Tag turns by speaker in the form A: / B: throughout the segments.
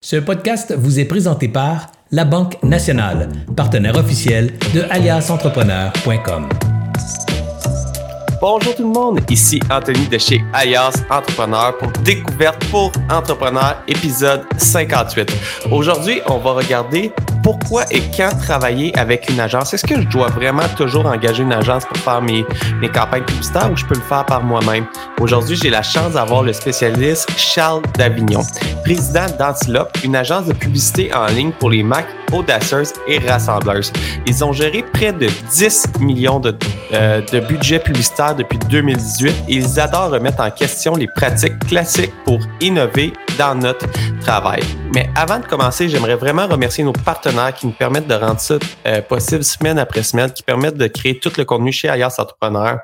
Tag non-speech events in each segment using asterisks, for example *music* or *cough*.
A: Ce podcast vous est présenté par La Banque Nationale, partenaire officiel de aliasentrepreneur.com.
B: Bonjour tout le monde, ici Anthony de chez Ayas Entrepreneur pour Découverte pour Entrepreneurs, épisode 58. Aujourd'hui, on va regarder pourquoi et quand travailler avec une agence? Est-ce que je dois vraiment toujours engager une agence pour faire mes, mes campagnes publicitaires ou je peux le faire par moi-même? Aujourd'hui, j'ai la chance d'avoir le spécialiste Charles Davignon, président d'Antilope, une agence de publicité en ligne pour les Mac audacieuses et rassembleuses. Ils ont géré près de 10 millions de, euh, de budget publicitaire depuis 2018 et ils adorent remettre en question les pratiques classiques pour innover dans notre travail. Mais avant de commencer, j'aimerais vraiment remercier nos partenaires qui nous permettent de rendre ça euh, possible semaine après semaine, qui permettent de créer tout le contenu chez Ayas Entrepreneur,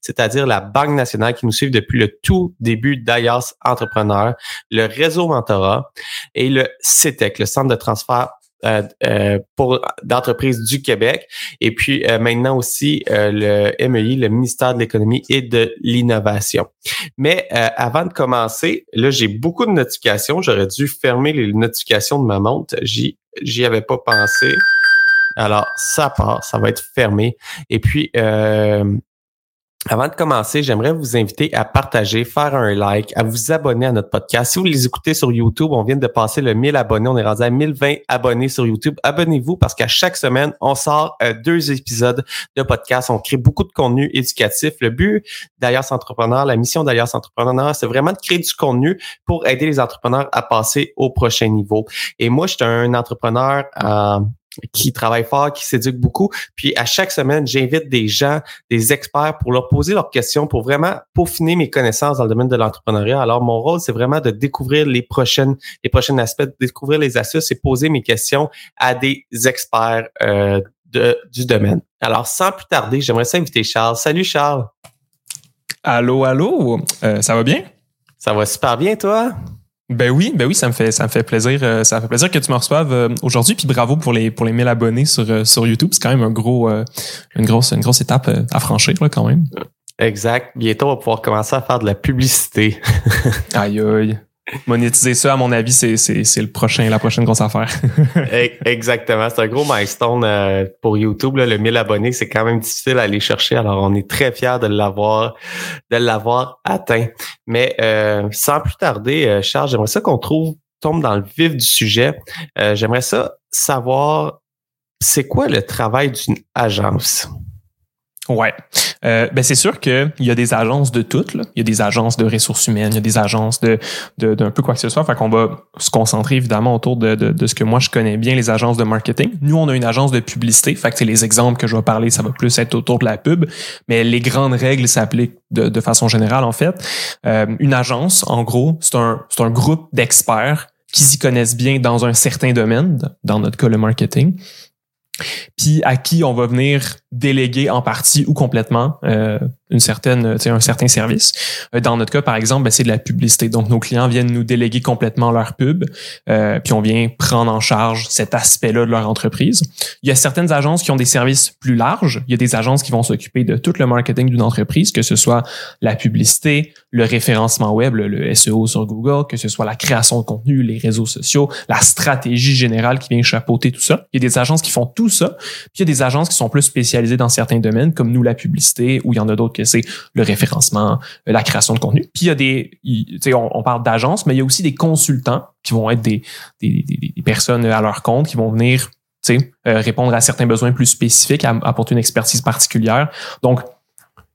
B: c'est-à-dire la Banque nationale qui nous suit depuis le tout début d'Ayas Entrepreneur, le réseau Mentorat et le CETEC, le Centre de transfert pour d'entreprises du Québec et puis euh, maintenant aussi le MEI, le ministère de l'économie et de l'innovation. Mais avant de commencer, là j'ai beaucoup de notifications, j'aurais dû fermer les notifications de ma montre, j'y j'y avais pas pensé. Alors ça part, ça va être fermé et puis avant de commencer, j'aimerais vous inviter à partager, faire un like, à vous abonner à notre podcast. Si vous les écoutez sur YouTube, on vient de passer le 1000 abonnés. On est rendu à 1020 abonnés sur YouTube. Abonnez-vous parce qu'à chaque semaine, on sort euh, deux épisodes de podcast. On crée beaucoup de contenu éducatif. Le but d'Alias Entrepreneur, la mission d'Alias Entrepreneur, c'est vraiment de créer du contenu pour aider les entrepreneurs à passer au prochain niveau. Et moi, je suis un entrepreneur euh, qui travaillent fort, qui s'éduquent beaucoup. Puis à chaque semaine, j'invite des gens, des experts pour leur poser leurs questions, pour vraiment peaufiner mes connaissances dans le domaine de l'entrepreneuriat. Alors mon rôle, c'est vraiment de découvrir les prochaines, les prochains aspects, de découvrir les astuces et poser mes questions à des experts euh, de, du domaine. Alors sans plus tarder, j'aimerais s'inviter Charles. Salut Charles.
C: Allô, allô, euh, ça va bien?
B: Ça va super bien, toi?
C: Ben oui, ben oui, ça me fait ça me fait plaisir, euh, ça me fait plaisir que tu me reçoives euh, aujourd'hui. Puis bravo pour les pour les 1000 abonnés sur euh, sur YouTube. C'est quand même un gros une grosse une grosse étape à franchir là quand même.
B: Exact. Bientôt on va pouvoir commencer à faire de la publicité.
C: aïe aïe. Monétiser ça, à mon avis, c'est, c'est, le prochain, la prochaine grosse affaire. *laughs*
B: Exactement. C'est un gros milestone euh, pour YouTube. Le 1000 abonnés, c'est quand même difficile à aller chercher. Alors, on est très fiers de l'avoir, de l'avoir atteint. Mais euh, sans plus tarder, euh, Charles, j'aimerais ça qu'on trouve, tombe dans le vif du sujet. j'aimerais ça savoir, c'est quoi le travail d'une agence?
C: Ouais. Euh, ben c'est sûr qu'il y a des agences de toutes. Là. Il y a des agences de ressources humaines, il y a des agences de d'un peu quoi que ce soit. Fait qu'on va se concentrer évidemment autour de, de, de, ce que moi je connais bien, les agences de marketing. Nous, on a une agence de publicité. Fait que les exemples que je vais parler, ça va plus être autour de la pub. Mais les grandes règles s'appliquent de, de façon générale, en fait. Euh, une agence, en gros, c'est un, c'est un groupe d'experts qui s'y connaissent bien dans un certain domaine, dans notre cas le marketing, puis à qui on va venir déléguer en partie ou complètement euh, une certaine, un certain service. Euh, dans notre cas, par exemple, ben, c'est de la publicité. Donc, nos clients viennent nous déléguer complètement leur pub, euh, puis on vient prendre en charge cet aspect-là de leur entreprise. Il y a certaines agences qui ont des services plus larges. Il y a des agences qui vont s'occuper de tout le marketing d'une entreprise, que ce soit la publicité, le référencement web, le, SEO sur Google, que ce soit la création de contenu, les réseaux sociaux, la stratégie générale qui vient chapeauter tout ça. Il y a des agences qui font tout ça. Puis il y a des agences qui sont plus spécialisées dans certains domaines, comme nous, la publicité, ou il y en a d'autres que c'est le référencement, euh, la création de contenu. Puis il y a des, tu sais, on, parle d'agences, mais il y a aussi des consultants qui vont être des, personnes à leur compte qui vont venir, tu sais, euh, répondre à certains besoins plus spécifiques, apporter une expertise particulière. Donc,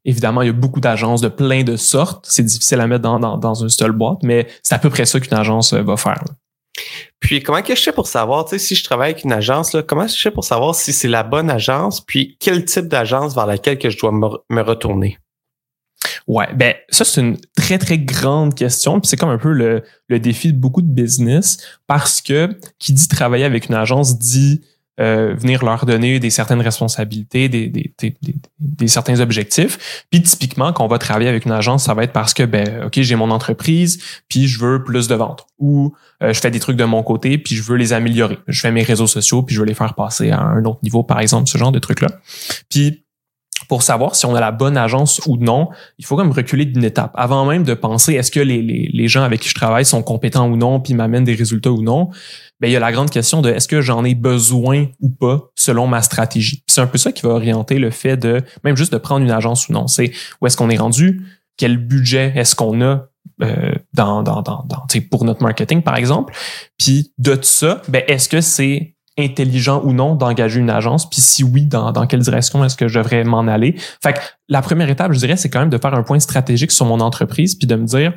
C: Évidemment, il y a beaucoup d'agences de plein de sortes. C'est difficile à mettre dans, une seule boîte, mais c'est à peu près ça qu'une agence euh, va faire.
B: Puis comment que je fais pour savoir, tu sais, si je travaille avec une agence, là, comment je fais pour savoir si c'est la bonne agence, puis quel type d'agence vers laquelle que je dois me retourner?
C: Ouais, ben ça c'est une très très grande question, puis c'est comme un peu le, le, défi de beaucoup de business parce que qui dit travailler avec une agence dit euh, venir leur donner des certaines responsabilités, des, des, des, des, certains objectifs. Puis typiquement, quand on va travailler avec une agence, ça va être parce que ben ok j'ai mon entreprise, puis je veux plus de ventes, ou euh, je fais des trucs de mon côté, puis je veux les améliorer. Je fais mes réseaux sociaux, puis je veux les faire passer à un autre niveau, par exemple, ce genre de trucs là. Puis pour savoir si on a la bonne agence ou non, il faut comme reculer d'une étape. Avant même de penser est-ce que les, les, les, gens avec qui je travaille sont compétents ou non, puis m'amènent des résultats ou non, ben, il y a la grande question de est-ce que j'en ai besoin ou pas selon ma stratégie? C'est un peu ça qui va orienter le fait de même juste de prendre une agence ou non. C'est où est-ce qu'on est rendu, quel budget est-ce qu'on a euh, dans, dans, dans, dans pour notre marketing, par exemple? Puis de ça, ben, est-ce que c'est intelligent ou non d'engager une agence, puis si oui, dans, dans quelle direction est-ce que je devrais m'en aller? Fait que la première étape, je dirais, c'est quand même de faire un point stratégique sur mon entreprise, puis de me dire,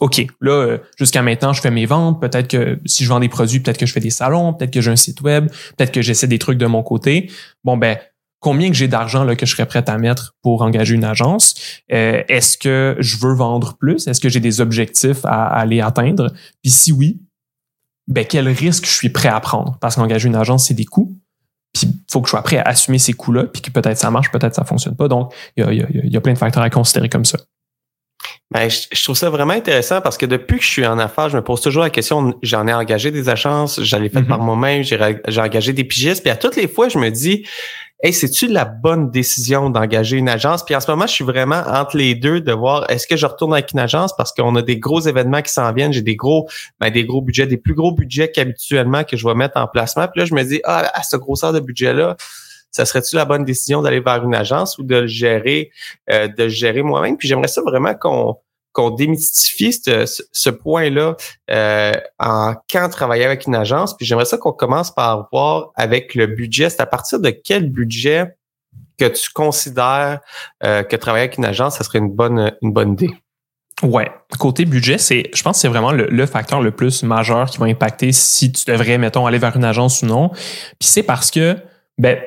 C: OK, là, euh, jusqu'à maintenant, je fais mes ventes. Peut-être que si je vends des produits, peut-être que je fais des salons, peut-être que j'ai un site web, peut-être que j'essaie des trucs de mon côté. Bon, ben, combien que j'ai d'argent là que je serais prêt à mettre pour engager une agence? Euh, Est-ce que je veux vendre plus? Est-ce que j'ai des objectifs à, à aller atteindre? Puis si oui, ben, quel risque je suis prêt à prendre? Parce qu'engager une agence, c'est des coûts. Puis il faut que je sois prêt à assumer ces coûts-là, puis que peut-être ça marche, peut-être ça fonctionne pas. Donc, il y a, y, a, y a, plein de facteurs à considérer comme ça.
B: Ben, je, trouve ça vraiment intéressant parce que depuis que je suis en affaires, je me pose toujours la question, j'en ai engagé des agences, j'en ai fait par moi-même, j'ai engagé des pigistes, puis à toutes les fois, je me dis, hey, c'est-tu la bonne décision d'engager une agence? Puis en ce moment, je suis vraiment entre les deux de voir est-ce que je retourne avec une agence? Parce qu'on a des gros événements qui s'en viennent, j'ai des gros, ben, des gros budgets, des plus gros budgets qu'habituellement que je vais mettre en placement. Puis là, je me dis, ah, à ce grosseur de budget-là, ça serait-tu la bonne décision d'aller vers une agence ou de le gérer, euh, de le gérer moi-même? Puis j'aimerais ça vraiment qu'on qu'on démystifie ce, ce point-là euh, en quand travailler avec une agence. Puis j'aimerais ça qu'on commence par voir avec le budget. C'est à partir de quel budget que tu considères euh, que travailler avec une agence, ça serait une bonne, une bonne idée?
C: Ouais, côté budget, c'est, je pense que c'est vraiment le, le, facteur le plus majeur qui va impacter si tu devrais, mettons, aller vers une agence ou non. Puis c'est parce que, ben,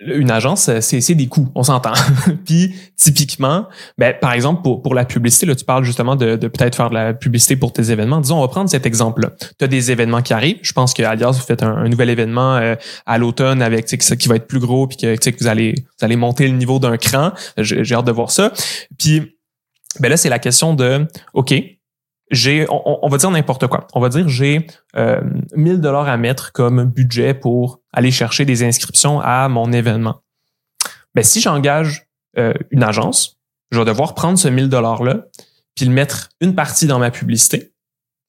C: une agence, c'est des coûts, on s'entend. *laughs* Puis typiquement, ben, par exemple, pour, pour la publicité, là, tu parles justement de, de peut-être faire de la publicité pour tes événements. Disons, on va prendre cet exemple-là. Tu as des événements qui arrivent. Je pense que Alias, vous faites un, nouvel événement euh, à l'automne avec ça qui va être plus gros, puis que, que vous allez vous allez monter le niveau d'un cran. J'ai hâte de voir ça. Puis ben là, c'est la question de OK, on, va dire n'importe quoi. On va dire j'ai euh, 1000 dollars à mettre comme budget pour aller chercher des inscriptions à mon événement. Ben, si j'engage euh, une agence, je vais devoir prendre ce 1000 dollars là, puis le mettre une partie dans ma publicité,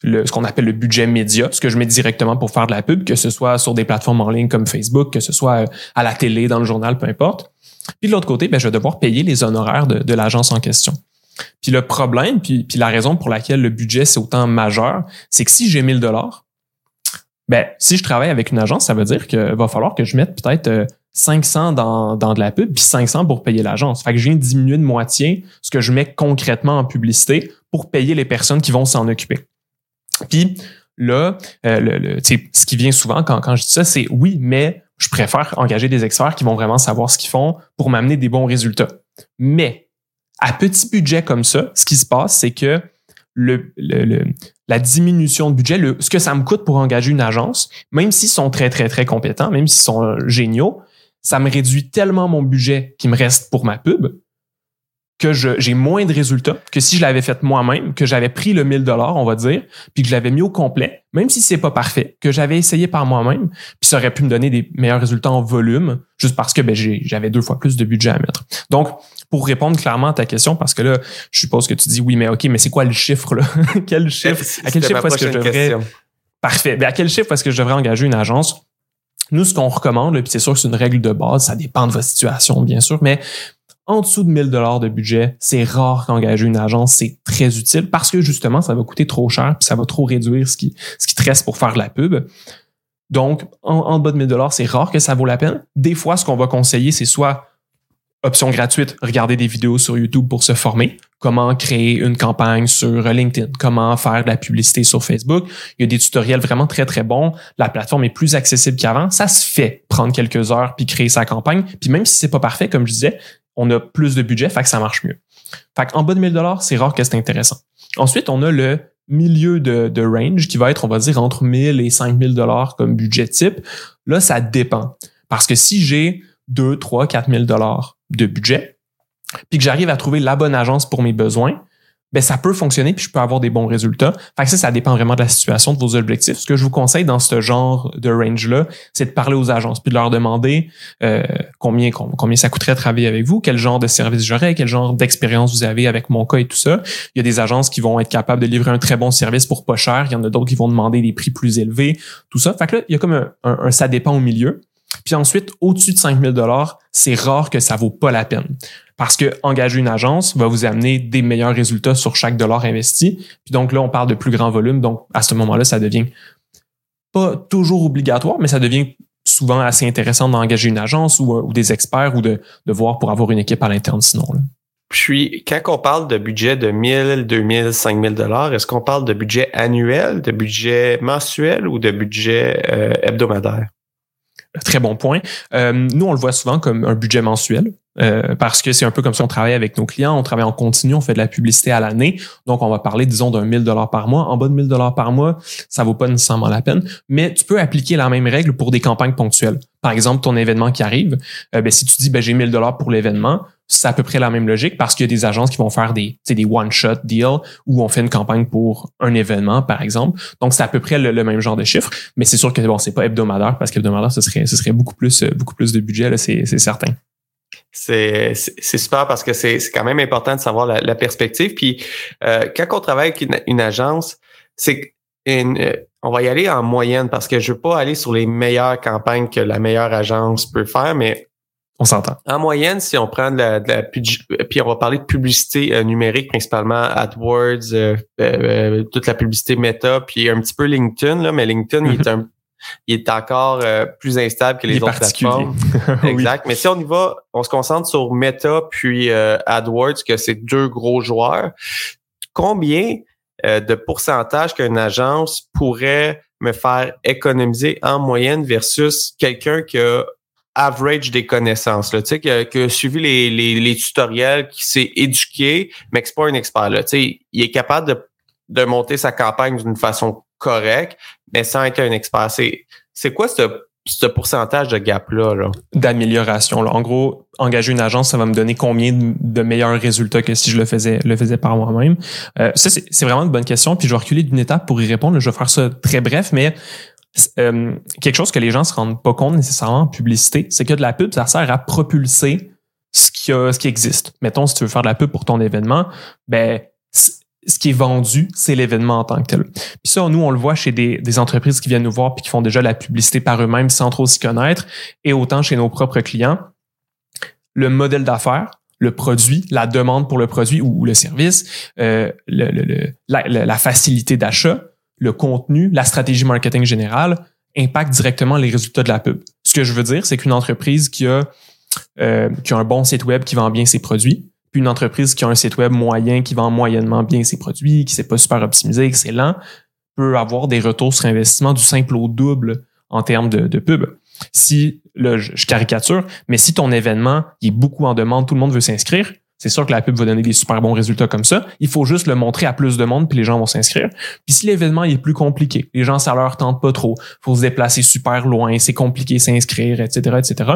C: ce qu'on appelle le budget média, ce que je mets directement pour faire de la pub, que ce soit sur des plateformes en ligne comme Facebook, que ce soit euh, à la télé, dans le journal, peu importe. Puis de l'autre côté, ben, je vais devoir payer les honoraires de l'agence en question. Puis le problème, puis, la raison pour laquelle le budget c'est autant majeur, c'est que si j'ai 1000 dollars, ben si je travaille avec une agence, ça veut dire qu'il va falloir que je mette peut-être 500 euh, dans, dans de la pub puis 500 pour payer l'agence. Fait que je viens de diminuer de moitié ce que je mets concrètement en publicité pour payer les personnes qui vont s'en occuper. Puis là, euh, le, ce qui vient souvent quand, quand je dis ça, c'est oui, mais je préfère engager des experts qui vont vraiment savoir ce qu'ils font pour m'amener des bons résultats. Mais à petit budget comme ça, ce qui se passe, c'est que le, la diminution de budget, ce que ça me coûte pour engager une agence, même s'ils sont très, très, très compétents, même s'ils sont géniaux, ça me réduit tellement mon budget qui me reste pour ma pub que j'ai moins de résultats que si je l'avais fait moi-même, que j'avais pris le 1000 dollars, on va dire, puis que je l'avais mis au complet, même si c'est pas parfait, que j'avais essayé par moi-même, puis ça aurait pu me donner des meilleurs résultats en volume, juste parce que ben, j'avais deux fois plus de budget à mettre. Donc, pour répondre clairement à ta question, parce que là, je suppose que tu dis oui, mais OK, mais c'est quoi le chiffre là? *laughs* Quel chiffre? À quel chiffre est-ce que je devrais Parfait. Ben, à quel chiffre est-ce que je devrais engager une agence? Nous, ce qu'on recommande, puis c'est sûr que c'est une règle de base, ça dépend de votre situation, bien sûr, mais en dessous de 1000 dollars de budget, c'est rare qu'engager une agence, c'est très utile parce que justement, ça va coûter trop cher puis ça va trop réduire ce qui, ce qui te reste pour faire de la pub. Donc, en, bas de 1000 dollars, c'est rare que ça vaut la peine. Des fois, ce qu'on va conseiller, c'est soit option gratuite, regarder des vidéos sur YouTube pour se former, comment créer une campagne sur LinkedIn, comment faire de la publicité sur Facebook. Il y a des tutoriels vraiment très, très bons. La plateforme est plus accessible qu'avant. Ça se fait prendre quelques heures puis créer sa campagne. Puis même si c'est pas parfait, comme je disais, on a plus de budget, fait que ça marche mieux. Fait qu'en bas de 1000 dollars, c'est rare que c'est intéressant. Ensuite, on a le milieu de, range qui va être, on va dire, entre 1000 et 5000 dollars comme budget type. Là, ça dépend. Parce que si j'ai 2, 3, 4000 dollars de budget, puis que j'arrive à trouver la bonne agence pour mes besoins, ben ça peut fonctionner puis je peux avoir des bons résultats. Fait que ça, ça dépend vraiment de la situation, de vos objectifs. Ce que je vous conseille dans ce genre de range-là, c'est de parler aux agences puis de leur demander euh, combien combien ça coûterait de travailler avec vous, quel genre de service j'aurais, quel genre d'expérience vous avez avec mon cas et tout ça. Il y a des agences qui vont être capables de livrer un très bon service pour pas cher. Il y en a d'autres qui vont demander des prix plus élevés, tout ça. Fait que là, il y a comme un, un ça dépend au milieu. Puis ensuite, au-dessus de 5000 dollars, c'est rare que ça vaut pas la peine. Parce que engager une agence va vous amener des meilleurs résultats sur chaque dollar investi. Puis donc là, on parle de plus grand volume. Donc à ce moment-là, ça devient pas toujours obligatoire, mais ça devient souvent assez intéressant d'engager une agence ou, des experts ou de, voir pour avoir une équipe à l'interne sinon.
B: Puis, quand on parle de budget de 1000, 2000, 5000 dollars, est-ce qu'on parle de budget annuel, de budget mensuel ou de budget euh, hebdomadaire?
C: Très bon point. Euh, nous, on le voit souvent comme un budget mensuel. Euh, parce que c'est un peu comme ça qu'on travaille avec nos clients. On travaille en continu, on fait de la publicité à l'année. Donc, on va parler, disons, d'un 1000 dollars par mois. En bas de 1000 dollars par mois, ça vaut pas nécessairement la peine. Mais tu peux appliquer la même règle pour des campagnes ponctuelles. Par exemple, ton événement qui arrive, euh, ben, si tu dis, ben, j'ai 1000 dollars pour l'événement, c'est à peu près la même logique parce qu'il y a des agences qui vont faire des, des one-shot deals où on fait une campagne pour un événement, par exemple. Donc, c'est à peu près le, même genre de chiffre. Mais c'est sûr que bon, c'est pas hebdomadaire parce qu'hebdomadaire, ce serait, ce serait beaucoup plus, beaucoup plus de budget, c'est certain
B: c'est super parce que c'est quand même important de savoir la, perspective. Puis euh, quand on travaille avec une, agence, c'est euh, on va y aller en moyenne parce que je veux pas aller sur les meilleures campagnes que la meilleure agence peut faire, mais
C: on s'entend.
B: En moyenne, si on prend de la, puis on va parler de publicité euh, numérique, principalement AdWords, toute la publicité Meta, puis un petit peu LinkedIn, là, mais LinkedIn il est *laughs* un il est encore euh, plus instable que les autres plateformes. *laughs* exact. Mais si on y va, on se concentre sur Meta puis euh, AdWords, que c'est deux gros joueurs. Combien euh, de pourcentage qu'une agence pourrait me faire économiser en moyenne versus quelqu'un qui a average des connaissances, là, tu sais, qui a, suivi les, les, tutoriels, qui s'est éduqué, mais qui n'est pas un expert. Là, tu sais, il est capable de, de monter sa campagne d'une façon correcte, mais sans être un expert. C'est quoi ce, pourcentage de gap-là? -là,
C: D'amélioration. En gros, engager une agence, ça va me donner combien de meilleurs résultats que si je le faisais, le faisais par moi-même? Euh, ça, c'est vraiment une bonne question. Puis je vais reculer d'une étape pour y répondre. Je vais faire ça très bref, mais euh, quelque chose que les gens se rendent pas compte nécessairement en publicité, c'est que de la pub, ça sert à propulser ce qui, a, ce qui existe. Mettons, si tu veux faire de la pub pour ton événement, ben ce qui est vendu, c'est l'événement en tant que tel. Puis ça, nous, on le voit chez des, des, entreprises qui viennent nous voir puis qui font déjà la publicité par eux-mêmes sans trop s'y connaître, et autant chez nos propres clients. Le modèle d'affaires, le produit, la demande pour le produit ou, le service, euh, le, le, la, la, facilité d'achat, le contenu, la stratégie marketing générale impactent directement les résultats de la pub. Ce que je veux dire, c'est qu'une entreprise qui a, euh, qui a un bon site web qui vend bien ses produits, puis une entreprise qui a un site web moyen, qui vend moyennement bien ses produits, qui n'est pas super optimisé, excellent, peut avoir des retours sur investissement du simple au double en termes de, de pub. Si, là, je, caricature, mais si ton événement il est beaucoup en demande, tout le monde veut s'inscrire, c'est sûr que la pub va donner des super bons résultats comme ça. Il faut juste le montrer à plus de monde, puis les gens vont s'inscrire. Puis si l'événement est plus compliqué, les gens, ça leur tente pas trop, faut se déplacer super loin, c'est compliqué s'inscrire, etc., etc.,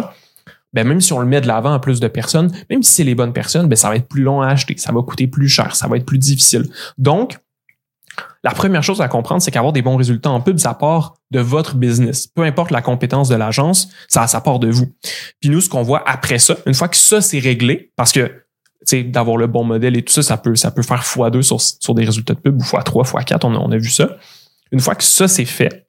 C: ben même si on le met de l'avant à plus de personnes, même si c'est les bonnes personnes, ben ça va être plus long à acheter, ça va coûter plus cher, ça va être plus difficile. Donc, la première chose à comprendre, c'est qu'avoir des bons résultats en pub, ça part de votre business. Peu importe la compétence de l'agence, ça, ça part de vous. Puis nous, ce qu'on voit après ça, une fois que ça c'est réglé, parce que d'avoir le bon modèle et tout ça, ça peut, ça peut faire x2 sur, sur des résultats de pub ou x3, x4, on on a vu ça. Une fois que ça c'est fait,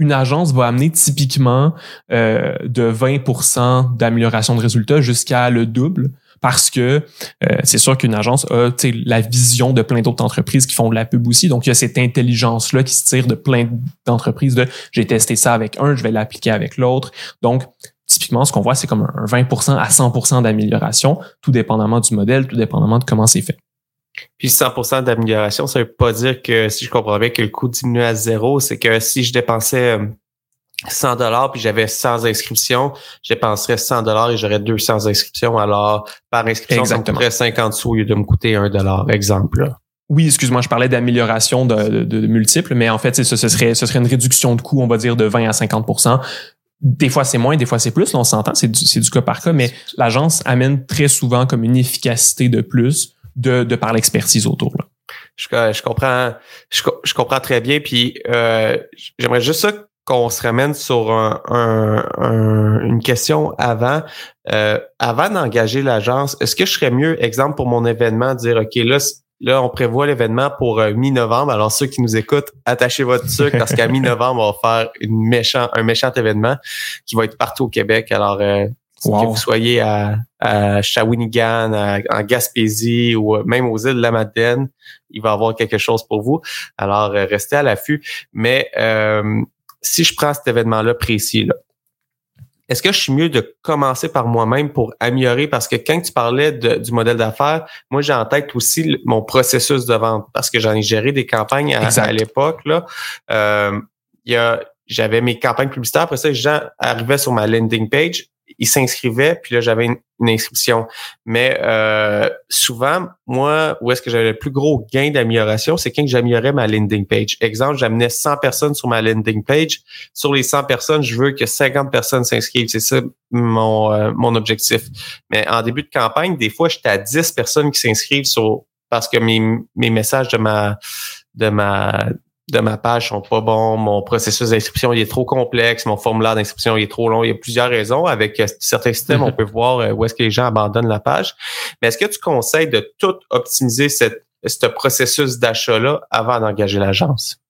C: une agence va amener typiquement euh, de 20% d'amélioration de résultats jusqu'à le double parce que euh, c'est sûr qu'une agence a la vision de plein d'autres entreprises qui font de la pub aussi. Donc, il y a cette intelligence-là qui se tire de plein d'entreprises de j'ai testé ça avec un, je vais l'appliquer avec l'autre. Donc, ce qu'on voit, c'est comme un 20 à 100 d'amélioration, tout dépendamment du modèle, tout dépendamment de comment c'est fait.
B: Puis 100% d'amélioration, ça veut pas dire que si je comprends bien que le coût diminue à zéro, c'est que si je dépensais 100 euh, dollars puis j'avais 100 inscriptions, je dépenserais 100 dollars et j'aurais 200 inscriptions. Alors, par inscription, ça me coûterait 50 sous au lieu de me coûter 1 dollar, exemple.
C: Oui, excuse-moi, je parlais d'amélioration de, de, multiples, mais en fait, ce, ce, serait, ce serait une réduction de coût, on va dire, de 20 à 50 des fois c'est moins, des fois c'est plus, on s'entend, c'est du, du cas par cas, mais l'agence amène très souvent comme une efficacité de plus de, de par l'expertise autour. Là.
B: Je, je comprends, je, je, comprends très bien. Puis euh, j'aimerais juste ça qu'on se ramène sur un, un, une question avant. Euh, avant d'engager l'agence, est-ce que je serais mieux, exemple pour mon événement, dire OK, là, là, on prévoit l'événement pour euh, mi-novembre. Alors, ceux qui nous écoutent, attachez votre sucre parce qu'à *laughs* mi-novembre, on va faire une méchant, un méchant événement qui va être partout au Québec. Alors, euh, que vous soyez à, à Shawinigan, en Gaspésie ou même aux îles de la Madeleine, il va y avoir quelque chose pour vous. Alors, restez à l'affût. Mais si je prends cet événement-là précis, là, est-ce que je suis mieux de commencer par moi-même pour améliorer? Parce que quand tu parlais du modèle d'affaires, moi, j'ai en tête aussi mon processus de vente parce que j'en ai géré des campagnes à, l'époque. Là, euh, j'avais mes campagnes publicitaires. Après ça, les gens arrivaient sur ma landing page ils s'inscrivaient, puis là, j'avais une, inscription. Mais euh, souvent, moi, où est-ce que j'avais le plus gros gain d'amélioration, c'est quand j'améliorais ma landing page. Exemple, j'amenais 100 personnes sur ma landing page. Sur les 100 personnes, je veux que 50 personnes s'inscrivent. C'est ça mon, euh, mon objectif. Mais en début de campagne, des fois, j'étais à 10 personnes qui s'inscrivent sur parce que mes, mes messages de ma de ma de ma page sont pas bons, mon processus d'inscription il est trop complexe, mon formulaire d'inscription il est trop long. Il y a plusieurs raisons. Avec euh, certains systèmes, on peut *laughs* voir euh, où est-ce que les gens abandonnent la page. Mais est-ce que tu conseilles de tout optimiser cette, ce processus d'achat-là avant d'engager l'agence?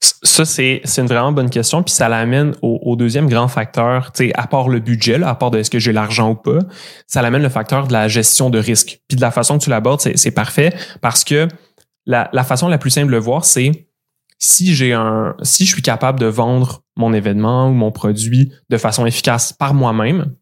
C: Ça, c'est une vraiment bonne question. Puis ça l'amène au, deuxième grand facteur, à part le budget, à part de est-ce que j'ai l'argent ou pas, ça l'amène le facteur de la gestion de risque. Puis de la façon que tu l'abordes, c'est parfait parce que la, la façon la plus simple de le voir, c'est si j'ai un, si je suis capable de vendre mon événement ou mon produit de façon efficace par moi-même,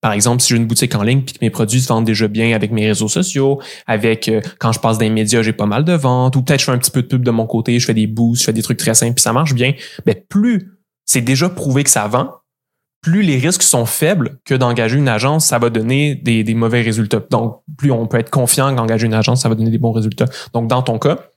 C: par exemple, si j'ai une boutique en ligne puis que mes produits se vendent déjà bien avec mes réseaux sociaux, avec euh, quand je passe dans les médias, j'ai pas mal de ventes, ou peut-être je fais un petit peu de pub de mon côté, je fais des boosts, je fais des trucs très simples puis ça marche bien, ben plus c'est déjà prouvé que ça vend, plus les risques sont faibles que d'engager une agence, ça va donner des, des mauvais résultats. Donc, plus on peut être confiant qu'engager une agence, ça va donner des bons résultats. Donc, dans ton cas,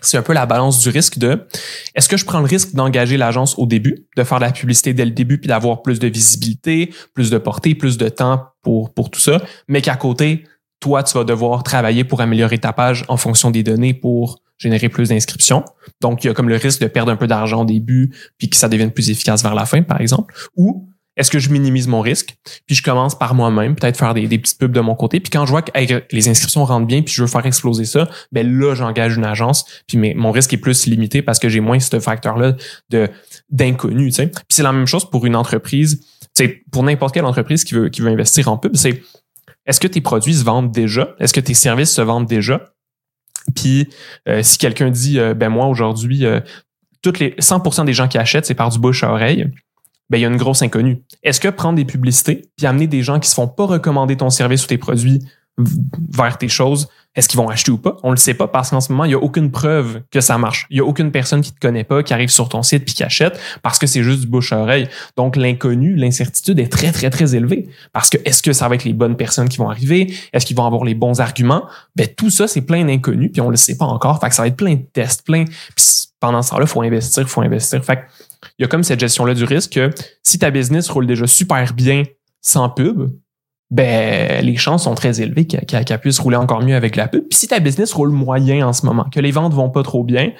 C: c'est un peu la balance du risque de est-ce que je prends le risque d'engager l'agence au début, de faire de la publicité dès le début puis d'avoir plus de visibilité, plus de portée, plus de temps pour, pour tout ça, mais qu'à côté, toi, tu vas devoir travailler pour améliorer ta page en fonction des données pour générer plus d'inscriptions. Donc, il y a comme le risque de perdre un peu d'argent au début puis que ça devienne plus efficace vers la fin, par exemple. Ou est-ce que je minimise mon risque? Puis je commence par moi-même, peut-être faire des, des, petites pubs de mon côté. Puis quand je vois que les inscriptions rentrent bien, puis je veux faire exploser ça, ben là, j'engage une agence. Puis mon risque est plus limité parce que j'ai moins ce facteur-là d'inconnu. Puis c'est la même chose pour une entreprise. Pour n'importe quelle entreprise qui veut, qui veut investir en pub, c'est est-ce que tes produits se vendent déjà? Est-ce que tes services se vendent déjà? Puis euh, si quelqu'un dit euh, ben moi aujourd'hui, euh, toutes les 100% des gens qui achètent, c'est par du bouche à oreille ben, il y a une grosse inconnue. Est-ce que prendre des publicités puis amener des gens qui se font pas recommander ton service ou tes produits vers tes choses, est-ce qu'ils vont acheter ou pas? On le sait pas parce qu'en ce moment, il y a aucune preuve que ça marche. Il y a aucune personne qui te connaît pas, qui arrive sur ton site puis qui achète parce que c'est juste du bouche à oreille. Donc, l'inconnu, l'incertitude est très, très, très élevée. Parce que est-ce que ça va être les bonnes personnes qui vont arriver? Est-ce qu'ils vont avoir les bons arguments? Ben, tout ça, c'est plein d'inconnus puis on le sait pas encore. Fait que ça va être plein de tests, plein. Pendant ce temps-là, faut investir, faut investir. Il y a comme cette gestion-là du risque que si ta business roule déjà super bien sans pub, ben les chances sont très élevées qu'elle puisse rouler encore mieux avec la pub. Puis si ta business roule moyen en ce moment, que les ventes vont pas trop bien,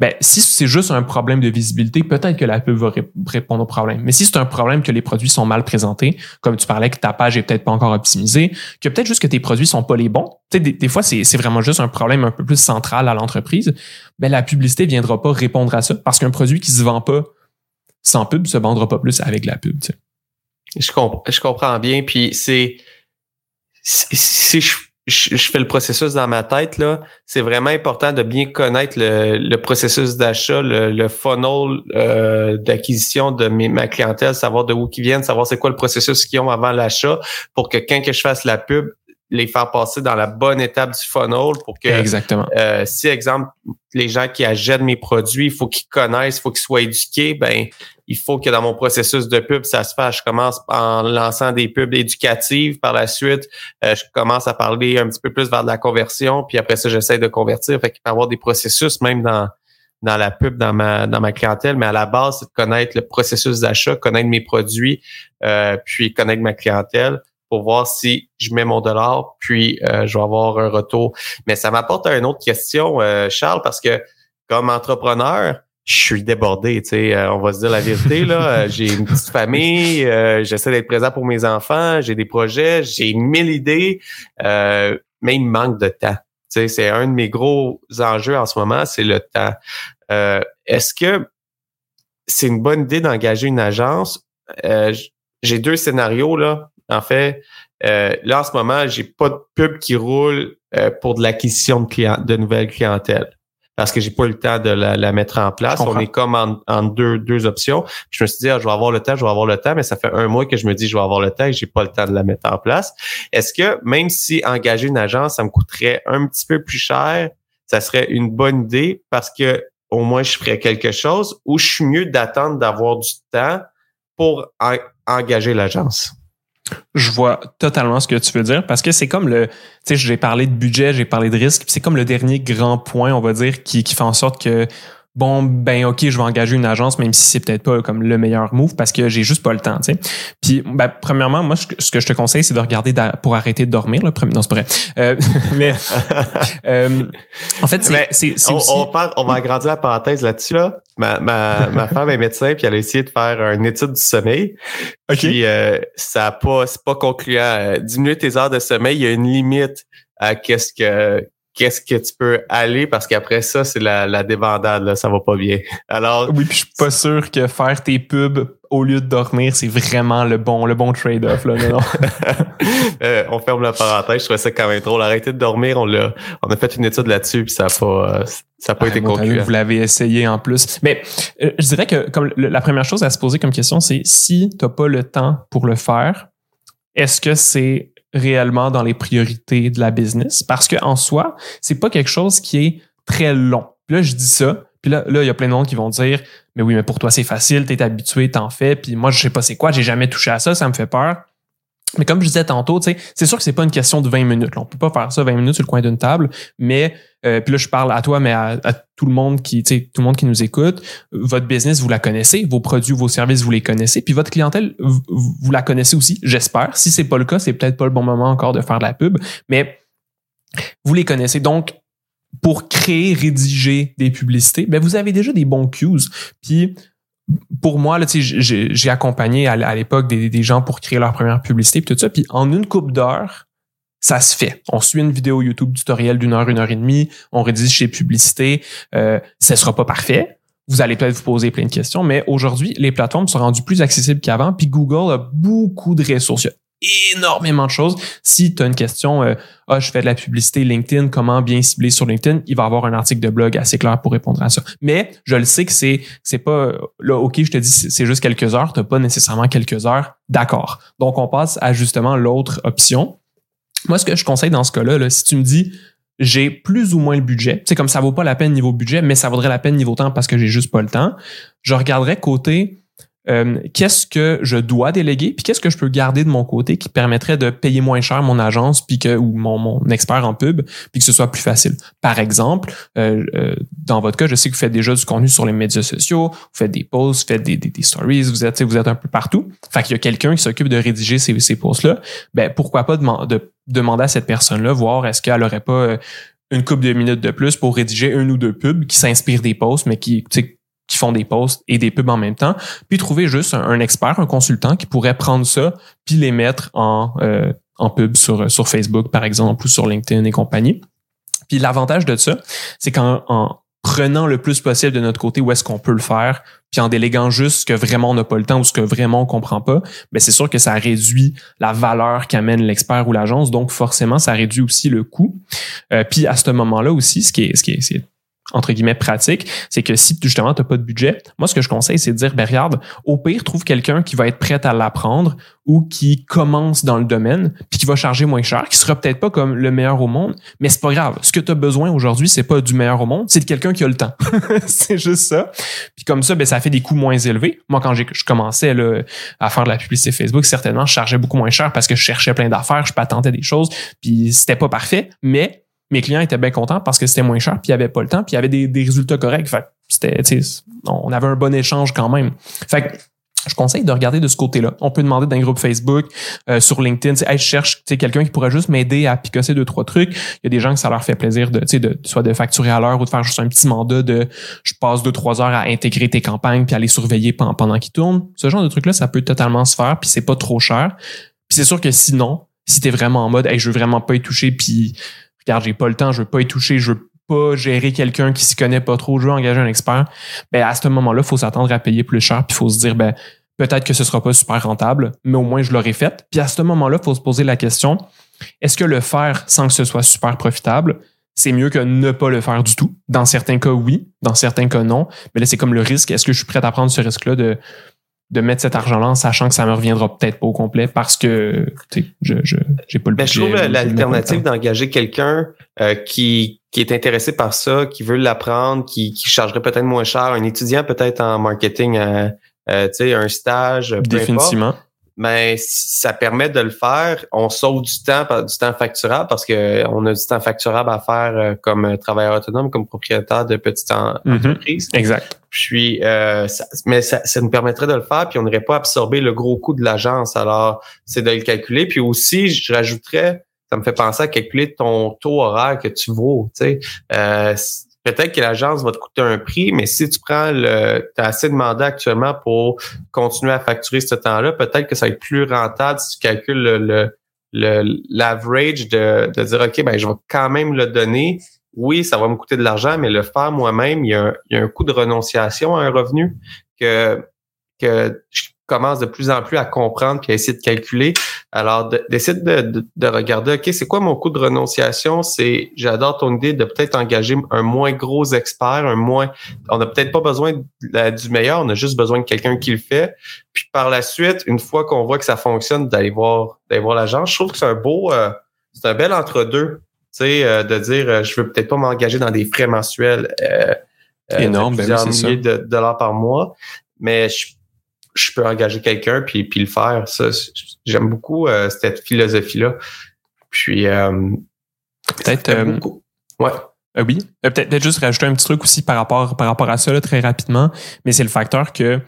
C: ben, si c'est juste un problème de visibilité, peut-être que la pub va répondre au problème. Mais si c'est un problème que les produits sont mal présentés, comme tu parlais que ta page est peut-être pas encore optimisée, que peut-être juste que tes produits sont pas les bons, des, des fois c'est vraiment juste un problème un peu plus central à l'entreprise, ben la publicité viendra pas répondre à ça parce qu'un produit qui se vend pas sans pub se vendra pas plus avec la pub.
B: Je, je comprends bien, puis c'est si je je, fais le processus dans ma tête, là, c'est vraiment important de bien connaître le, processus d'achat, le, funnel euh, d'acquisition de ma clientèle, savoir de où ils viennent, savoir c'est quoi le processus qu'ils ont avant l'achat pour que quand que je fasse la pub, les faire passer dans la bonne étape du funnel pour que
C: Exactement.
B: Euh, si exemple les gens qui achètent mes produits, il faut qu'ils connaissent, il faut qu'ils soient éduqués, ben il faut que dans mon processus de pub, ça se fasse. Je commence en lançant des pubs éducatives. Par la suite, euh, je commence à parler un petit peu plus vers de la conversion. Puis après ça, j'essaie de convertir. Fait qu'il peut y avoir des processus même dans dans la pub, dans ma dans ma clientèle. Mais à la base, c'est de connaître le processus d'achat, connaître mes produits, euh, puis connaître ma clientèle pour voir si je mets mon dollar, puis euh, je vais avoir un retour. Mais ça m'apporte à une autre question, Charles, parce que comme entrepreneur, je suis débordé, tu sais, on va se dire la vérité là. *laughs* j'ai une petite famille, j'essaie d'être présent pour mes enfants, j'ai des projets, j'ai mille idées, mais il me manque de temps. Tu sais, c'est un de mes gros enjeux en ce moment, c'est le temps. Est-ce que c'est une bonne idée d'engager une agence? Euh, j'ai deux scénarios là. En fait, euh, là en ce moment, j'ai pas de pub qui roule euh, pour de l'acquisition de clients, de nouvelles clientèles parce que j'ai pas eu le temps de la, mettre en place. On est comme en, deux, deux options. Je me suis dit, ah, je vais avoir le temps, je vais avoir le temps, mais ça fait un mois que je me dis, je vais avoir le temps et j'ai pas le temps de la mettre en place. Est-ce que même si engager une agence, ça me coûterait un petit peu plus cher, ça serait une bonne idée parce que au moins je ferais quelque chose ou je suis mieux d'attendre d'avoir du temps pour engager l'agence?
C: Je vois totalement ce que tu veux dire parce que c'est comme le, tu sais, j'ai parlé de budget, j'ai parlé de risque, c'est comme le dernier grand point, on va dire, qui, qui fait en sorte que bon ben ok je vais engager une agence même si c'est peut-être pas comme le meilleur move parce que j'ai juste pas le temps tu sais. Puis ben, premièrement moi ce que je te conseille c'est de regarder pour arrêter de dormir le premier non c'est vrai. Euh, *laughs* mais *laughs* euh, en fait c'est
B: on, on, on va agrandir la parenthèse là-dessus là. Ma, ma, ma femme est médecin puis elle a essayé de faire une étude du sommeil. Puis euh, ça a pas c'est pas concluant. Diminuer tes heures de sommeil il y a une limite à qu'est-ce que qu'est-ce que tu peux aller? Parce qu'après ça, c'est la, la débandade, là, ça va pas bien. *laughs* Alors.
C: Oui, puis je suis pas sûr que faire tes pubs au lieu de dormir, c'est vraiment le bon, le bon trade-off, là, non, *laughs*
B: euh, on ferme la parenthèse, je trouvais ça quand même drôle. Arrêter de dormir, on l'a, on a fait une étude là-dessus, puis ça a pas, ça a pas été conclu.
C: Vous l'avez essayé en plus. Mais euh, je dirais que comme la première chose à se poser comme question, c'est si t'as pas le temps pour le faire, est-ce que c'est réellement dans les priorités de la business parce que en soi, c'est pas quelque chose qui est très long. Puis là, je dis ça, puis là, là, il y a plein de monde qui vont dire Mais oui, mais pour toi, c'est facile, t'es habitué, t'en fais, puis moi, je sais pas c'est quoi, j'ai jamais touché à ça, ça me fait peur. Mais comme je disais tantôt, c'est sûr que c'est pas une question de 20 minutes. On peut pas faire ça 20 minutes sur le coin d'une table, mais euh, puis là je parle à toi, mais à, tout le monde qui, tout le monde qui nous écoute. Votre business, vous la connaissez, vos produits, vos services, vous les connaissez, puis votre clientèle, vous, la connaissez aussi, j'espère. Si c'est pas le cas, c'est peut-être pas le bon moment encore de faire de la pub, mais vous les connaissez. Donc pour créer, rédiger des publicités, ben vous avez déjà des bons cues. Puis pour moi, j'ai accompagné à, l'époque des, gens pour créer leur première publicité et tout ça. Puis en une coupe d'heures, ça se fait. On suit une vidéo YouTube tutoriel d'une heure, une heure et demie, on rédige chez publicité. Euh, ce sera pas parfait. Vous allez peut-être vous poser plein de questions, mais aujourd'hui, les plateformes sont rendues plus accessibles qu'avant. Puis Google a beaucoup de ressources énormément de choses. Si tu as une question, euh, ah, je fais de la publicité LinkedIn, comment bien cibler sur LinkedIn, il va avoir un article de blog assez clair pour répondre à ça. Mais je le sais que c'est c'est pas là, OK, je te dis c'est juste quelques heures, tu pas nécessairement quelques heures. D'accord. Donc on passe à justement l'autre option. Moi, ce que je conseille dans ce cas-là, là, si tu me dis j'ai plus ou moins le budget, c'est comme ça vaut pas la peine niveau budget, mais ça vaudrait la peine niveau temps parce que j'ai juste pas le temps, je regarderais côté euh, qu'est-ce que je dois déléguer, puis qu'est-ce que je peux garder de mon côté qui permettrait de payer moins cher mon agence puis que ou mon, mon expert en pub, puis que ce soit plus facile? Par exemple, euh, euh, dans votre cas, je sais que vous faites déjà du contenu sur les médias sociaux, vous faites des posts, vous faites des, des, stories, vous êtes vous êtes un peu partout. Fait qu'il y a quelqu'un qui s'occupe de rédiger ces, ces posts-là. Ben pourquoi pas de, demander à cette personne-là, voir est-ce qu'elle aurait pas une couple de minutes de plus pour rédiger un ou deux pubs qui s'inspirent des posts, mais qui qui font des posts et des pubs en même temps, puis trouver juste un, expert, un consultant qui pourrait prendre ça puis les mettre en, euh, en pub sur, sur Facebook, par exemple, ou sur LinkedIn et compagnie. Puis l'avantage de ça, c'est qu'en prenant le plus possible de notre côté où est-ce qu'on peut le faire, puis en déléguant juste ce que vraiment on n'a pas le temps ou ce que vraiment on comprend pas, ben c'est sûr que ça réduit la valeur qu'amène l'expert ou l'agence, donc forcément ça réduit aussi le coût. Euh, puis à ce moment-là aussi, ce qui est, ce qui est entre guillemets pratique, c'est que si justement tu n'as pas de budget, moi ce que je conseille c'est de dire ben regarde, au pire trouve quelqu'un qui va être prêt à l'apprendre ou qui commence dans le domaine puis qui va charger moins cher, qui sera peut-être pas comme le meilleur au monde, mais c'est pas grave. Ce que tu as besoin aujourd'hui, c'est pas du meilleur au monde, c'est de quelqu'un qui a le temps. *laughs* c'est juste ça. Puis comme ça ben ça fait des coûts moins élevés. Moi quand je commençais là, à faire de la publicité Facebook, certainement je chargeais beaucoup moins cher parce que je cherchais plein d'affaires, je patentais des choses, puis c'était pas parfait, mais mes clients étaient bien contents parce que c'était moins cher, puis il n'y avait pas le temps, puis il y avait des, résultats corrects. Fait c'était, on avait un bon échange quand même. Fait je conseille de regarder de ce côté-là. On peut demander d'un groupe Facebook, euh, sur LinkedIn, hey, je cherche quelqu'un qui pourrait juste m'aider à picosser deux, trois trucs. Il y a des gens que ça leur fait plaisir de, de soit de facturer à l'heure ou de faire juste un petit mandat de je passe deux, trois heures à intégrer tes campagnes puis à les surveiller pendant, pendant qu'ils tournent. Ce genre de truc-là, ça peut totalement se faire, puis c'est pas trop cher. Puis c'est sûr que sinon, si t'es vraiment en mode hey, je veux vraiment pas y toucher, puis regarde, j'ai pas le temps, je veux pas y toucher, je veux pas gérer quelqu'un qui s'y connaît pas trop, je veux engager un expert, ben à ce moment-là, il faut s'attendre à payer plus cher, puis il faut se dire ben peut-être que ce sera pas super rentable, mais au moins je l'aurai fait. Puis à ce moment-là, il faut se poser la question est-ce que le faire sans que ce soit super profitable, c'est mieux que ne pas le faire du tout? Dans certains cas, oui. Dans certains cas, non. Mais là, c'est comme le risque. Est-ce que je suis prêt à prendre ce risque-là de, de mettre cet argent-là en sachant que ça me reviendra peut-être pas au complet parce que je je j'ai pas le
B: ben, Je trouve l'alternative d'engager quelqu'un euh, qui qui est intéressé par ça, qui veut l'apprendre, qui, qui chargerait peut-être moins cher, un étudiant peut-être en marketing, euh, euh, tu sais, un stage, peu
C: Définitivement
B: mais ça permet de le faire. On sauve du temps, du temps facturable parce que on a du temps facturable à faire euh, comme travailleur autonome, comme propriétaire de petites mm-hmm. entreprises.
C: Exact.
B: Puis, euh, mais ça, ça, nous permettrait de le faire, puis on n'aurait pas absorbé le gros coût de l'agence. Alors, c'est de le calculer. Puis aussi, je rajouterais, ça me fait penser à calculer ton taux horaire que tu vaux. Tu sais, euh, peut-être que l'agence va te coûter un prix, mais si tu prends le, tu as assez de mandats actuellement pour continuer à facturer ce temps-là, peut-être que ça va être plus rentable si tu calcules le, le, l'average de, de dire, OK, ben, je vais quand même le donner. Oui, ça va me coûter de l'argent, mais le faire moi-même, il y a, il y a un coût de renonciation à un revenu que, que commence de plus en plus à comprendre puis à essayer de calculer. Alors, d'essayer de, de, regarder, OK, c'est quoi mon coût de renonciation? C'est, j'adore ton idée de peut-être engager un moins gros expert, un moins, on n'a peut-être pas besoin du meilleur, on a juste besoin de quelqu'un qui le fait. Puis par la suite, une fois qu'on voit que ça fonctionne, d'aller voir, d'aller voir l'agence. Je trouve que c'est un beau, euh, c'est un bel entre-deux. Tu sais, euh, de dire, euh, je veux peut-être pas m'engager dans des frais mensuels.
C: Énorme, ben
B: de milliers de dollars par mois, mais je je peux engager quelqu'un puis, puis le faire. Ça, j'aime beaucoup euh, cette philosophie-là. Puis euh,
C: peut-être euh,
B: ouais.
C: oui. Peut-être juste rajouter un petit truc aussi par rapport, par rapport à ça très rapidement, mais c'est le facteur que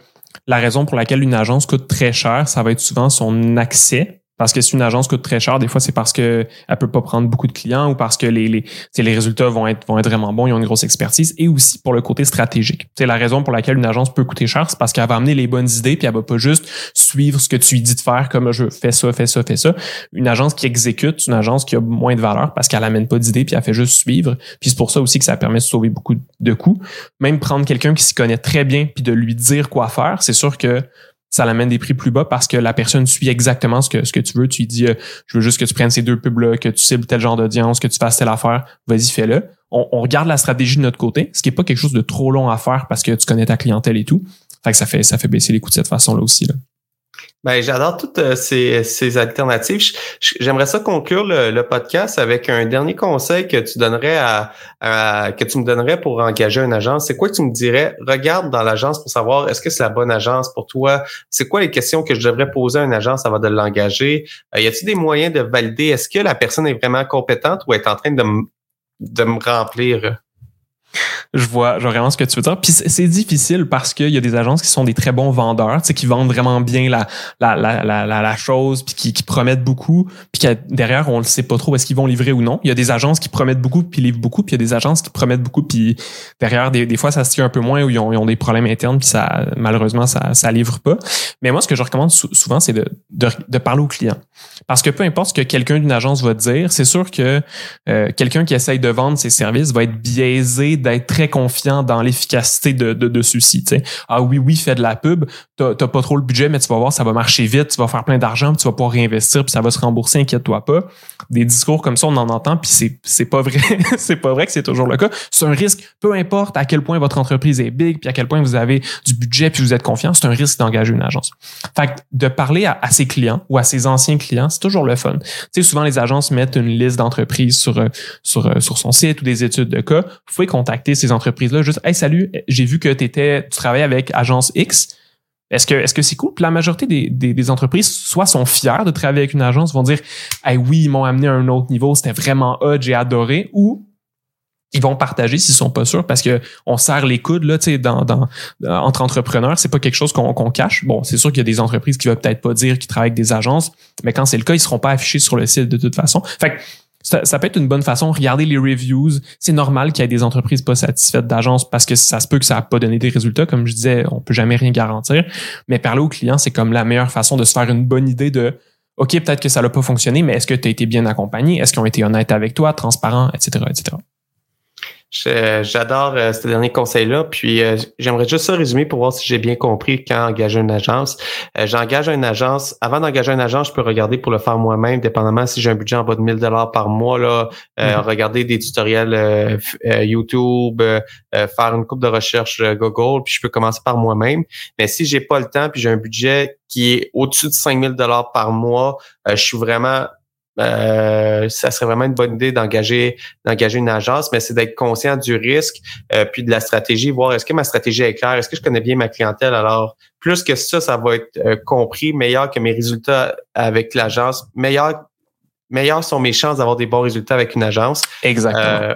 C: la raison pour laquelle une agence coûte très cher, ça va être souvent son accès parce que si une agence coûte très cher, des fois c'est parce que elle peut pas prendre beaucoup de clients ou parce que les les, les résultats vont être vont être vraiment bons, ils ont une grosse expertise et aussi pour le côté stratégique. C'est la raison pour laquelle une agence peut coûter cher, c'est parce qu'elle va amener les bonnes idées puis elle va pas juste suivre ce que tu lui dis de faire comme je fais ça, fais ça, fais ça. Une agence qui exécute, une agence qui a moins de valeur parce qu'elle amène pas d'idées puis elle fait juste suivre. Puis c'est pour ça aussi que ça permet de sauver beaucoup de coûts. Même prendre quelqu'un qui s'y connaît très bien puis de lui dire quoi faire, c'est sûr que ça l'amène des prix plus bas parce que la personne suit exactement ce que, ce que tu veux. Tu lui dis, euh, je veux juste que tu prennes ces deux pubs-là, que tu cibles tel genre d'audience, que tu fasses telle affaire. Vas-y, fais-le. On, on, regarde la stratégie de notre côté, ce qui est pas quelque chose de trop long à faire parce que tu connais ta clientèle et tout. Fait ça fait, ça fait baisser les coûts de cette façon-là aussi. Là.
B: Ben, j'adore toutes euh, ces, ces alternatives. J'aimerais ça conclure le, podcast avec un dernier conseil que tu donnerais à, que tu me donnerais pour engager une agence. C'est quoi que tu me dirais? Regarde dans l'agence pour savoir est-ce que c'est la bonne agence pour toi? C'est quoi les questions que je devrais poser à une agence avant de l'engager? Euh, y a-t-il des moyens de valider? Est-ce que la personne est vraiment compétente ou est en train de de me remplir?
C: Je vois, je vraiment ce que tu veux dire. Puis c'est difficile parce qu'il y a des agences qui sont des très bons vendeurs, tu sais, qui vendent vraiment bien la, la, la, la, la chose, puis qui, qui promettent beaucoup, puis derrière, on ne sait pas trop est-ce qu'ils vont livrer ou non. Il y a des agences qui promettent beaucoup, puis livrent beaucoup, puis il y a des agences qui promettent beaucoup, puis derrière, des, fois, ça se tient un peu moins, où ils ont, ils ont des problèmes internes, puis ça, malheureusement, ça, ça livre pas. Mais moi, ce que je recommande souvent, c'est de, de, de, parler au client. Parce que peu importe ce que quelqu'un d'une agence va dire, c'est sûr que euh, quelqu'un qui essaye de vendre ses services va être biaisé d'être très confiant dans l'efficacité de, de, de ceux-ci. Ah oui, oui, fais de la pub, t'as pas trop le budget, mais tu vas voir, ça va marcher vite, tu vas faire plein d'argent, tu vas pouvoir réinvestir, puis ça va se rembourser, inquiète-toi pas. Des discours comme ça, on en entend, puis c'est c'est pas vrai, *laughs* c'est pas vrai que c'est toujours le cas. C'est un risque, peu importe à quel point votre entreprise est big, puis à quel point vous avez du budget, puis vous êtes confiant, c'est un risque d'engager une agence. Fait que de parler à, ses clients ou à ses anciens clients, c'est toujours le fun. Souvent les agences mettent une liste d'entreprises sur sur sur son site ou des études de cas. Vous pouvez contacter ces entreprises-là, juste Hey, salut, j'ai vu que étais, tu travaillais avec agence X. Est-ce que est-ce c'est cool? Puis la majorité des, des, entreprises, soit sont fiers de travailler avec une agence, vont dire Hey, oui, ils m'ont amené à un autre niveau, c'était vraiment hot, j'ai adoré, ou ils vont partager s'ils sont pas sûrs parce que on serre les coudes là, tu dans, dans, entre entrepreneurs, c'est pas quelque chose qu'on cache. Bon, c'est sûr qu'il y a des entreprises qui veulent peut-être pas dire qu'ils travaillent avec des agences, mais quand c'est le cas, ils seront pas affichés sur le site de toute façon. Fait que ça, peut être une bonne façon. Regardez les reviews. C'est normal qu'il y ait des entreprises pas satisfaites d'agences parce que ça se peut que ça n'a pas donné des résultats. Comme je disais, on peut jamais rien garantir. Mais parler aux clients, c'est comme la meilleure façon de se faire une bonne idée de OK, peut-être que ça n'a pas fonctionné, mais est-ce que tu as été bien accompagné? Est-ce qu'ils ont été honnêtes avec toi, transparents, etc., etc.
B: J'adore euh, ce dernier conseil-là. Puis euh, j'aimerais juste ça résumer pour voir si j'ai bien compris quand engager une agence. Euh, j'engage une agence. Avant d'engager une agence, je peux regarder pour le faire moi-même, dépendamment si j'ai un budget en bas de 1000 dollars par mois. Là, mm-hmm. regarder des tutoriels YouTube, faire une coupe de recherche Google, puis je peux commencer par moi-même. Mais si j'ai pas le temps, puis j'ai un budget qui est au-dessus de 5000 dollars par mois, je suis vraiment euh, ça serait vraiment une bonne idée d'engager d'engager une agence, mais c'est d'être conscient du risque euh, puis de la stratégie, voir est-ce que ma stratégie est claire, est-ce que je connais bien ma clientèle? Alors plus que ça, ça va être euh, compris, meilleur que mes résultats avec l'agence, meilleur meilleurs sont mes chances d'avoir des bons résultats avec une agence.
C: Exactement.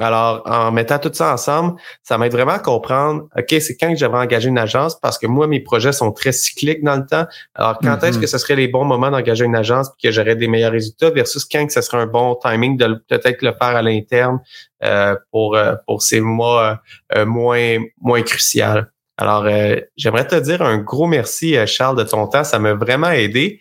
B: Alors, en mettant tout ça ensemble, ça m'aide vraiment à comprendre, OK, c'est quand que j'avais engagé une agence parce que moi, mes projets sont très cycliques dans le temps. Alors, quand est-ce mm-hmm. que ce serait les bons moments d'engager une agence et que j'aurais des meilleurs résultats versus quand que ce serait un bon timing de peut-être le faire à l'interne euh, pour, euh, pour ces mois euh, moins, moins crucial? Alors, j'aimerais te dire un gros merci, Charles, de ton temps. Ça m'a vraiment aidé.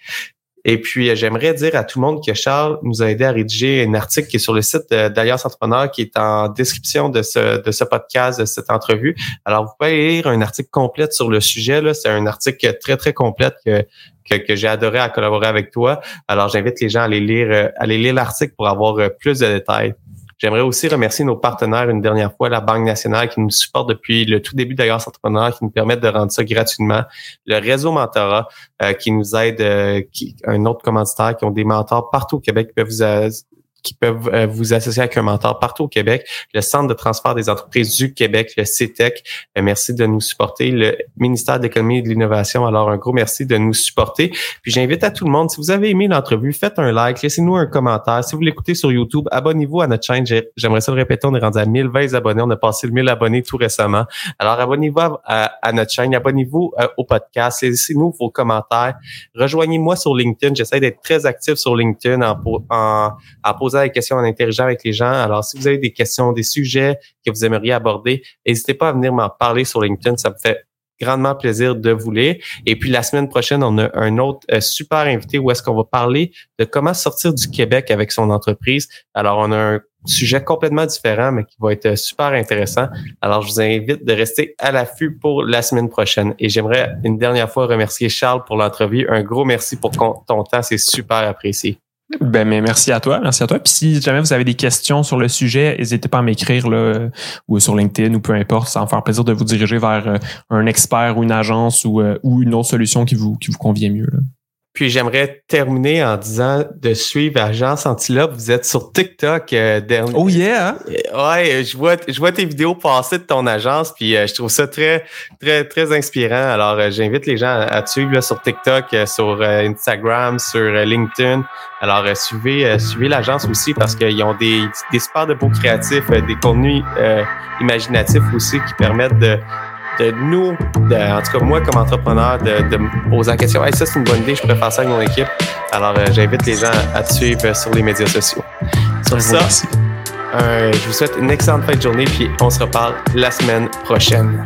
B: Et puis, euh, j'aimerais dire à tout le monde que Charles nous a aidé à rédiger un article qui est sur le site d'Alliance Entrepreneur, qui est en description de ce, podcast, de cette entrevue. Alors, vous pouvez lire un article complet sur le sujet. C'est un article très, très complet que, que, j'ai adoré à collaborer avec toi. Alors, j'invite les gens à aller lire, euh, à aller lire l'article pour avoir euh, plus de détails. J'aimerais aussi remercier nos partenaires une dernière fois, la Banque nationale qui nous supporte depuis le tout début d'ailleurs Entrepreneur, qui nous permettent de rendre ça gratuitement. Le réseau Mentorat euh, qui nous aide, euh, qui, un autre commanditaire qui ont des mentors partout au Québec qui peuvent vous, qui peuvent euh, vous associer avec un mentor partout au Québec, le Centre de transfert des entreprises du Québec, le CETEC. E merci de nous supporter. Le ministère de l'Économie et de l'Innovation, alors un gros merci de nous supporter. Puis j'invite à tout le monde, si vous avez aimé l'entrevue, faites un like, laissez-nous un commentaire. Si vous l'écoutez sur YouTube, abonnez-vous à notre chaîne. J'aimerais ça le répéter, on est rendu à 1020 abonnés. On a passé le 1000 abonnés tout récemment. Alors abonnez-vous à, notre chaîne, abonnez-vous euh, au podcast, laissez-nous vos commentaires. Rejoignez-moi sur LinkedIn. J'essaie d'être très actif sur LinkedIn en, en posant des questions, en interagissant avec les gens. Alors, si vous avez des questions, des sujets que vous aimeriez aborder, n'hésitez pas à venir m'en parler sur LinkedIn. Ça me fait grandement plaisir de vous lire. Et puis la semaine prochaine, on a un autre euh, super invité où est-ce qu'on va parler de comment sortir du Québec avec son entreprise. Alors, on a un sujet complètement différent, mais qui va être super intéressant. Alors, je vous invite de rester à l'affût pour la semaine prochaine. Et j'aimerais une dernière fois remercier Charles pour l'entrevue. Un gros merci pour ton temps. C'est super apprécié.
C: Ben, merci à toi, merci à toi. Puis si jamais vous avez des questions sur le sujet, n'hésitez pas à m'écrire là, ou sur LinkedIn ou peu importe, ça va me faire plaisir de vous diriger vers euh, un expert ou une agence ou, euh, ou une autre solution qui vous, qui vous convient mieux. Là.
B: Puis j'aimerais terminer en disant de suivre Agence Antilope. Vous êtes sur TikTok. Euh, dernier.
C: Oh yeah!
B: Hein? Ouais, je vois, je vois tes vidéos passer de ton agence, puis euh, je trouve ça très, très, très inspirant. Alors, euh, j'invite les gens à, te suivre sur TikTok, sur Instagram, sur LinkedIn. Alors, suivez, suivez l'agence aussi parce qu'ils ont des, des super de beaux créatifs, des contenus imaginatifs aussi qui permettent de de nous, en tout cas moi comme entrepreneur, de, me poser la question, hey, ça c'est une bonne idée, je pourrais faire ça avec mon équipe. Alors euh, j'invite les gens à te suivre sur les médias sociaux. Sur ça, euh, je vous souhaite une excellente fin de journée, puis on se reparle la semaine prochaine.